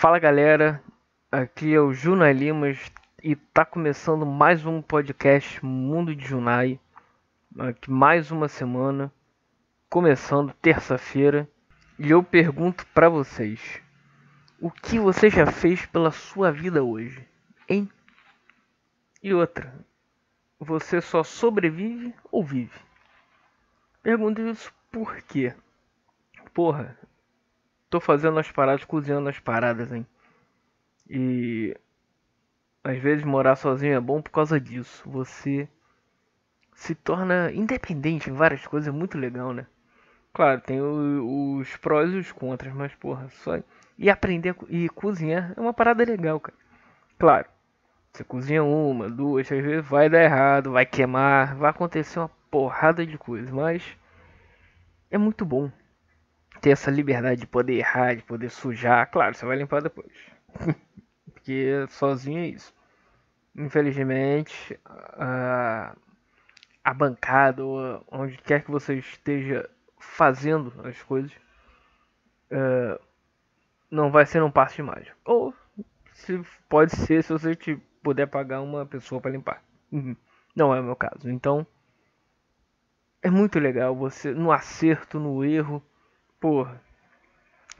Fala galera, aqui é o Junai Limas e tá começando mais um podcast Mundo de Junai. Aqui mais uma semana, começando terça-feira, e eu pergunto para vocês: o que você já fez pela sua vida hoje, hein? E outra, você só sobrevive ou vive? Pergunto isso por quê? Porra, tô fazendo as paradas, cozinhando as paradas, hein? E às vezes morar sozinho é bom por causa disso. Você se torna independente em várias coisas, é muito legal, né? Claro, tem o, os prós e os contras, mas porra, só e aprender e cozinhar é uma parada legal, cara. Claro, você cozinha uma, duas, às vezes vai dar errado, vai queimar, vai acontecer uma porrada de coisas, mas é muito bom ter essa liberdade de poder errar, de poder sujar. Claro, você vai limpar depois. Porque sozinho é isso. Infelizmente, a, a bancada, ou onde quer que você esteja fazendo as coisas, uh, não vai ser um passo de mágica. Ou se, pode ser se você te puder pagar uma pessoa para limpar. Uhum. Não é o meu caso. Então, é muito legal você no acerto, no erro, porra,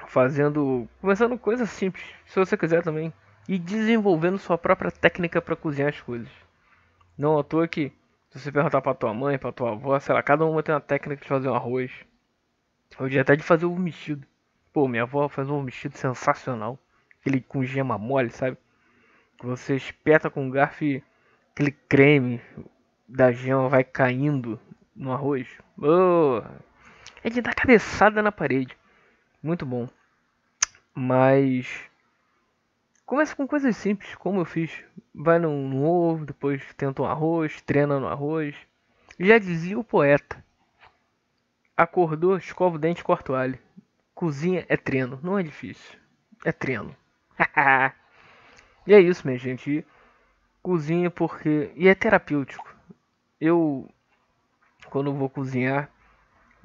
fazendo, começando coisas simples, se você quiser também, e desenvolvendo sua própria técnica para cozinhar as coisas. Não à toa que se você perguntar para tua mãe, para tua avó, sei lá, cada uma tem uma técnica de fazer um arroz. Hoje até de fazer o mexido. Pô, minha avó faz um mexido sensacional, aquele com gema mole, sabe? Você espeta com garfo e aquele creme da gema vai caindo no arroz. Oh, é de dar cabeçada na parede. Muito bom. Mas começa com coisas simples, como eu fiz. Vai no ovo, depois tenta um arroz, treina no arroz. Já dizia o poeta. Acordou, escova o dente, corta o alho. Cozinha é treino, não é difícil. É treino. e é isso, minha gente. cozinha porque. E é terapêutico. Eu quando vou cozinhar,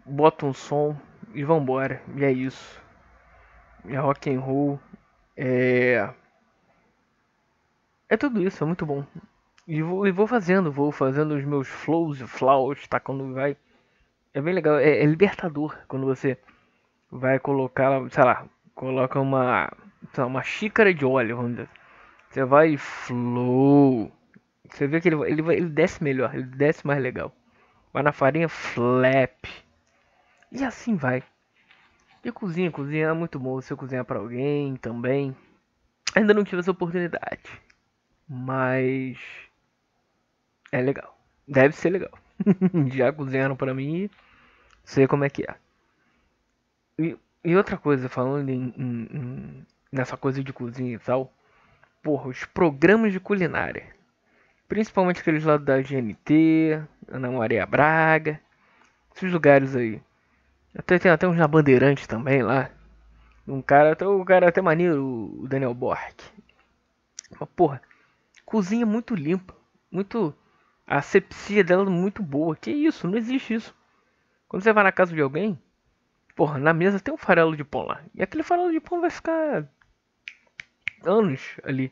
boto um som e vambora. E é isso. É rock and roll. É. É tudo isso, é muito bom. E vou, e vou fazendo, vou fazendo os meus flows e flaws, tá? Quando vai. É bem legal, é, é libertador quando você vai colocar, sei lá, coloca uma, lá, uma xícara de óleo, vamos dizer. Você vai flow. Você vê que ele, ele, ele desce melhor, ele desce mais legal. Vai na farinha, flap. E assim vai. E cozinha, cozinha é muito bom você cozinhar para alguém também. Ainda não tive essa oportunidade. Mas é legal. Deve ser legal. Já cozinharam para mim e sei como é que é. E, e outra coisa, falando em, em, em, nessa coisa de cozinha e tal. Porra, os programas de culinária. Principalmente aqueles lá da GNT, Ana Maria Braga, esses lugares aí. Até tem até uns na Bandeirantes também lá. Um cara, até o cara até maneiro, o Daniel Bork. Mas porra, cozinha muito limpa, muito a asepsia dela muito boa. Que isso, não existe isso. Quando você vai na casa de alguém, porra, na mesa tem um farelo de pão lá. E aquele farelo de pão vai ficar anos ali.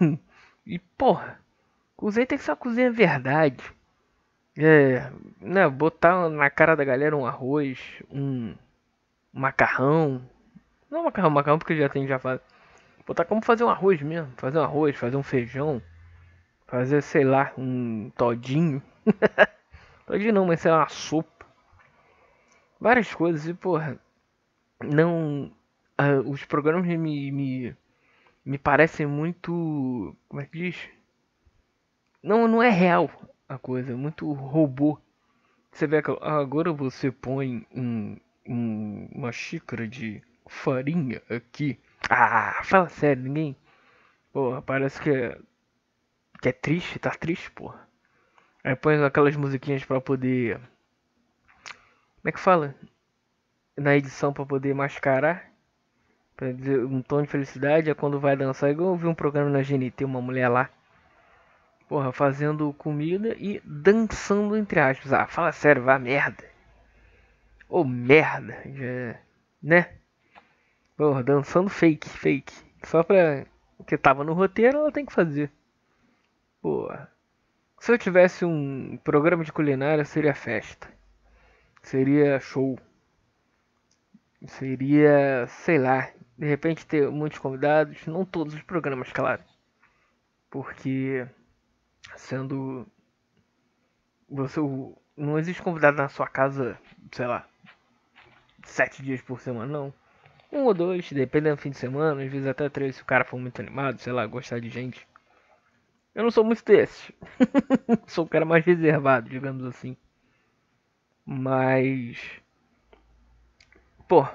e porra, Cozinha tem que ser uma cozinha verdade. É, né, botar na cara da galera um arroz, um macarrão. Não macarrão, macarrão porque já tem, já faz. Botar como fazer um arroz mesmo. Fazer um arroz, fazer um feijão. Fazer, sei lá, um todinho. todinho não, mas sei lá, uma sopa. Várias coisas e, porra. Não. Uh, os programas me, me, me parecem muito. Como é que diz? Não, não é real a coisa, é muito robô. Você vê que agora você põe um, um, uma xícara de farinha aqui. Ah, fala sério, ninguém. Porra, parece que é, que é triste, tá triste, porra. Aí põe aquelas musiquinhas pra poder. Como é que fala? Na edição pra poder mascarar. Pra dizer um tom de felicidade. É quando vai dançar. Eu vi um programa na GNT, uma mulher lá porra, fazendo comida e dançando entre aspas. Ah, fala sério, vá merda. Ô oh, merda, já, né? Porra, dançando fake, fake. Só pra. que tava no roteiro, ela tem que fazer. Porra. Se eu tivesse um programa de culinária, seria festa. Seria show. Seria, sei lá, de repente ter muitos convidados, não todos os programas, claro. Porque sendo você não existe convidado na sua casa, sei lá, sete dias por semana, não. Um ou dois, dependendo do fim de semana, às vezes até três se o cara for muito animado, sei lá, gostar de gente. Eu não sou muito desses. sou o cara mais reservado, digamos assim. Mas. Pô,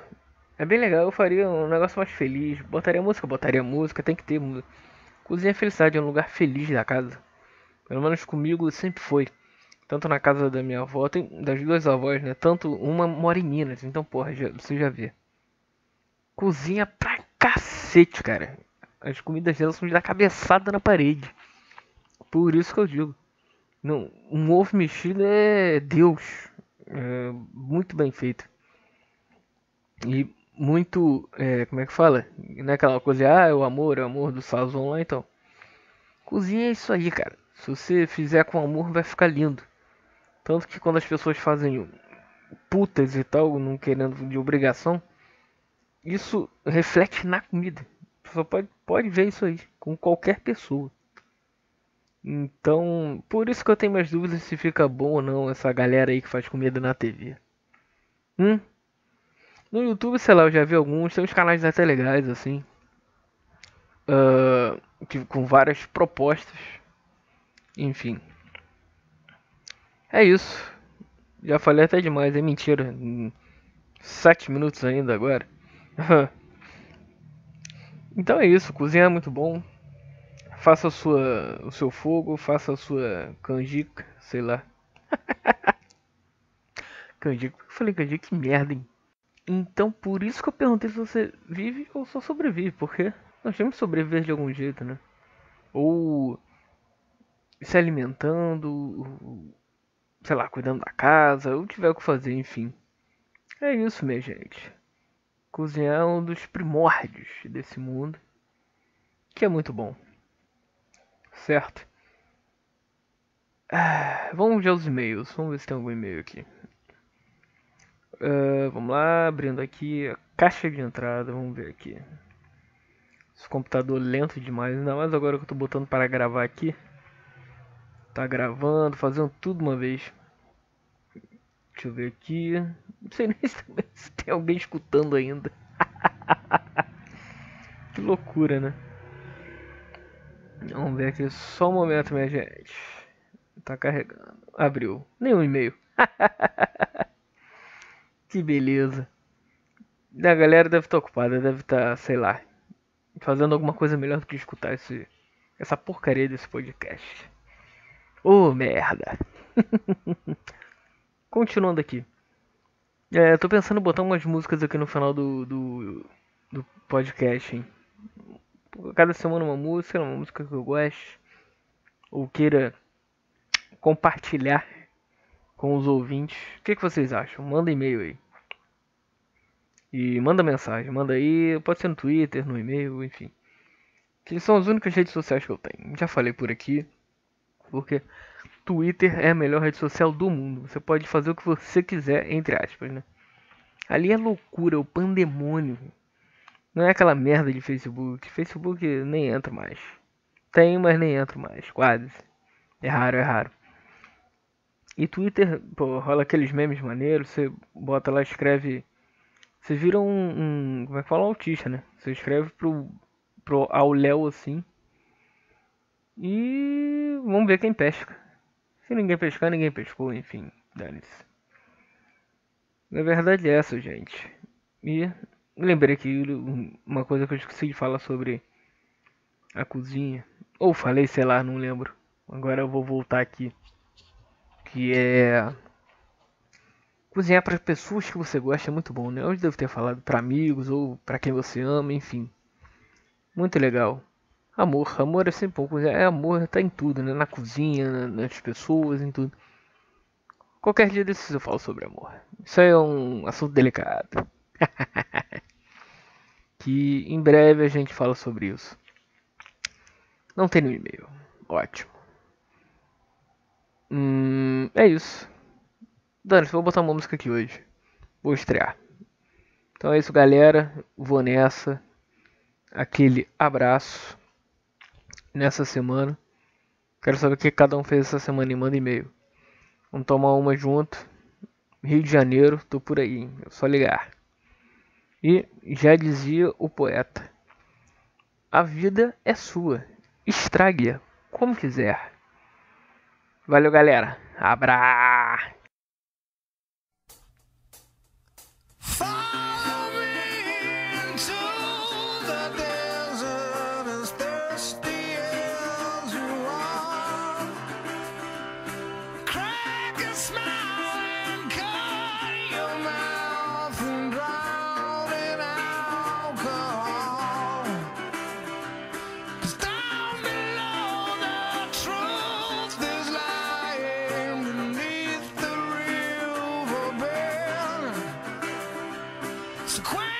é bem legal. Eu faria um negócio mais feliz. Botaria música, botaria música. Tem que ter música. Cozinha Felicidade é um lugar feliz da casa. Pelo menos comigo sempre foi. Tanto na casa da minha avó, tem das duas avós, né? Tanto uma mora em Minas, então porra, já, você já vê. Cozinha pra cacete, cara. As comidas dela são de dar cabeçada na parede. Por isso que eu digo. Não, um ovo mexido é Deus. É muito bem feito. E muito. É, como é que fala? Não é aquela coisa, ah, é o amor, é o amor do Sazon lá então. Cozinha é isso aí, cara. Se você fizer com amor, vai ficar lindo. Tanto que quando as pessoas fazem putas e tal, não querendo de obrigação, isso reflete na comida. Você pode, pode ver isso aí com qualquer pessoa. Então, por isso que eu tenho mais dúvidas se fica bom ou não essa galera aí que faz comida na TV. Hum? No YouTube, sei lá, eu já vi alguns, tem uns canais até legais, assim. Uh, com várias propostas. Enfim. É isso. Já falei até demais, é mentira. Sete minutos ainda agora. então é isso, cozinhar é muito bom. Faça sua, o seu fogo, faça a sua canjica, sei lá. canjica, eu falei canjica, que merda, hein? Então por isso que eu perguntei se você vive ou só sobrevive, porque nós temos que sobreviver de algum jeito, né? Ou se alimentando, sei lá, cuidando da casa, ou tiver o que fazer, enfim. É isso, minha gente. Cozinhar é um dos primórdios desse mundo, que é muito bom. Certo? Ah, vamos ver os e-mails. Vamos ver se tem algum e-mail aqui. Uh, vamos lá, abrindo aqui a caixa de entrada. Vamos ver aqui. Esse computador lento demais, ainda mais agora que eu tô botando para gravar aqui. Tá gravando, fazendo tudo uma vez. Deixa eu ver aqui. Não sei nem se tem alguém escutando ainda. que loucura, né? Vamos ver aqui só um momento, minha gente. Tá carregando. Abriu. Nenhum e-mail. que beleza. A galera deve estar ocupada, deve estar, sei lá, fazendo alguma coisa melhor do que escutar esse, essa porcaria desse podcast. Ô oh, merda. Continuando aqui. É, tô pensando em botar umas músicas aqui no final do, do, do podcast, hein? Cada semana uma música, uma música que eu gosto. Ou queira compartilhar com os ouvintes. O que, que vocês acham? Manda e-mail aí. E manda mensagem, manda aí, pode ser no Twitter, no e-mail, enfim. Que são as únicas redes sociais que eu tenho. Já falei por aqui, porque Twitter é a melhor rede social do mundo. Você pode fazer o que você quiser, entre aspas, né? Ali é loucura, é o pandemônio. Não é aquela merda de Facebook. Facebook nem entra mais. Tem, mas nem entra mais, quase. É raro, é raro. E Twitter, pô, rola aqueles memes maneiros, você bota lá, escreve você vira um, um, Como é que fala? Um autista, né? Você escreve pro, pro ao Léo assim. E vamos ver quem pesca. Se ninguém pescar, ninguém pescou, enfim, dane-se. Na verdade é essa, gente. E lembrei que uma coisa que eu esqueci de falar sobre a cozinha. Ou falei, sei lá, não lembro. Agora eu vou voltar aqui. Que é Cozinhar para pessoas que você gosta é muito bom, né? Eu devo ter falado para amigos ou para quem você ama, enfim. Muito legal. Amor, amor é sempre. Cozinhar é amor, tá em tudo, né? Na cozinha, nas pessoas, em tudo. Qualquer dia desses eu falo sobre amor. Isso aí é um assunto delicado. que em breve a gente fala sobre isso. Não tem no e-mail. Ótimo. Hum, é isso. Dani, vou botar uma música aqui hoje. Vou estrear. Então é isso, galera. Vou nessa. Aquele abraço nessa semana. Quero saber o que cada um fez essa semana e manda e-mail. Vamos tomar uma junto. Rio de Janeiro, tô por aí, hein? é só ligar. E já dizia o poeta: A vida é sua, estrague-a como quiser. Valeu, galera. Abra! Queen!